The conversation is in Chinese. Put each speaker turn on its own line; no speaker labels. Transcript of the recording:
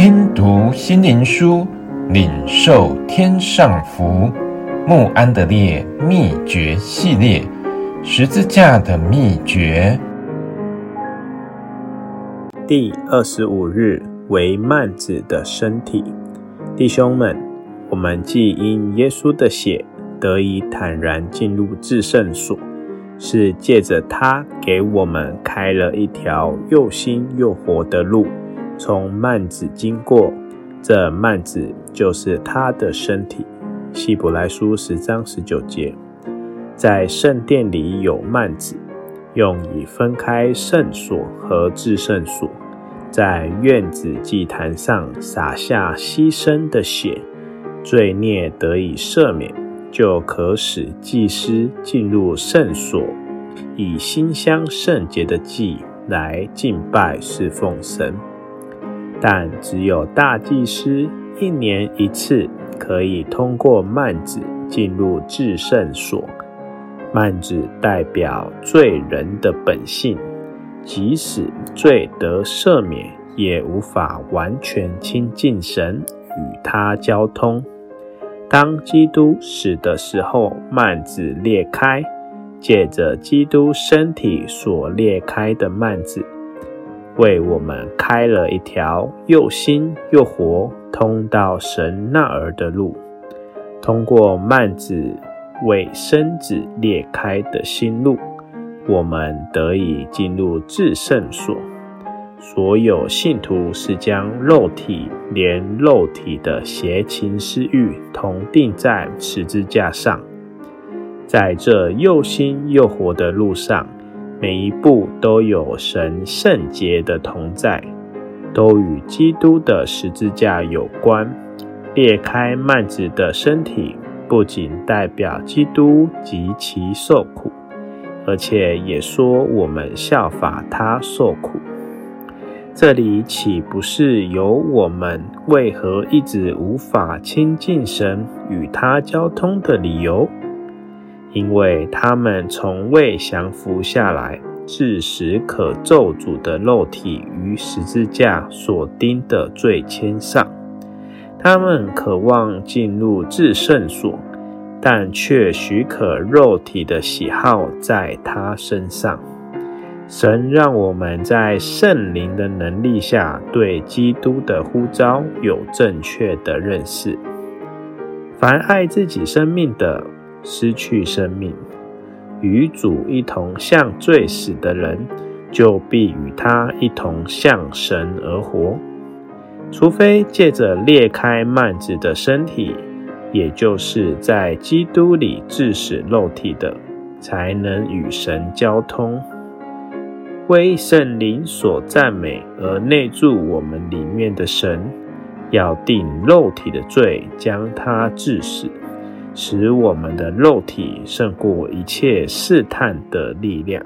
听读心灵书，领受天上福。慕安德烈秘诀系列，十字架的秘诀。
第二十五日为曼子的身体，弟兄们，我们既因耶稣的血得以坦然进入至圣所，是借着他给我们开了一条又新又活的路。从幔子经过，这幔子就是他的身体。希伯来书十章十九节，在圣殿里有幔子，用以分开圣所和至圣所。在院子祭坛上洒下牺牲的血，罪孽得以赦免，就可使祭司进入圣所，以馨香圣洁的祭来敬拜侍奉神。但只有大祭司一年一次可以通过幔子进入至圣所。幔子代表罪人的本性，即使罪得赦免，也无法完全亲近神，与他交通。当基督死的时候，幔子裂开，借着基督身体所裂开的幔子。为我们开了一条又新又活、通到神那儿的路。通过幔子为身子裂开的新路，我们得以进入至圣所。所有信徒是将肉体连肉体的邪情私欲同钉在十字架上，在这又新又活的路上。每一步都有神圣洁的同在，都与基督的十字架有关。裂开幔子的身体，不仅代表基督及其受苦，而且也说我们效法他受苦。这里岂不是有我们为何一直无法亲近神、与他交通的理由？因为他们从未降服下来，致使可咒诅的肉体于十字架所钉的罪签上。他们渴望进入至圣所，但却许可肉体的喜好在他身上。神让我们在圣灵的能力下，对基督的呼召有正确的认识。凡爱自己生命的，失去生命，与主一同向罪死的人，就必与他一同向神而活。除非借着裂开幔子的身体，也就是在基督里致死肉体的，才能与神交通。为圣灵所赞美而内住我们里面的神，要定肉体的罪，将它致死。使我们的肉体胜过一切试探的力量。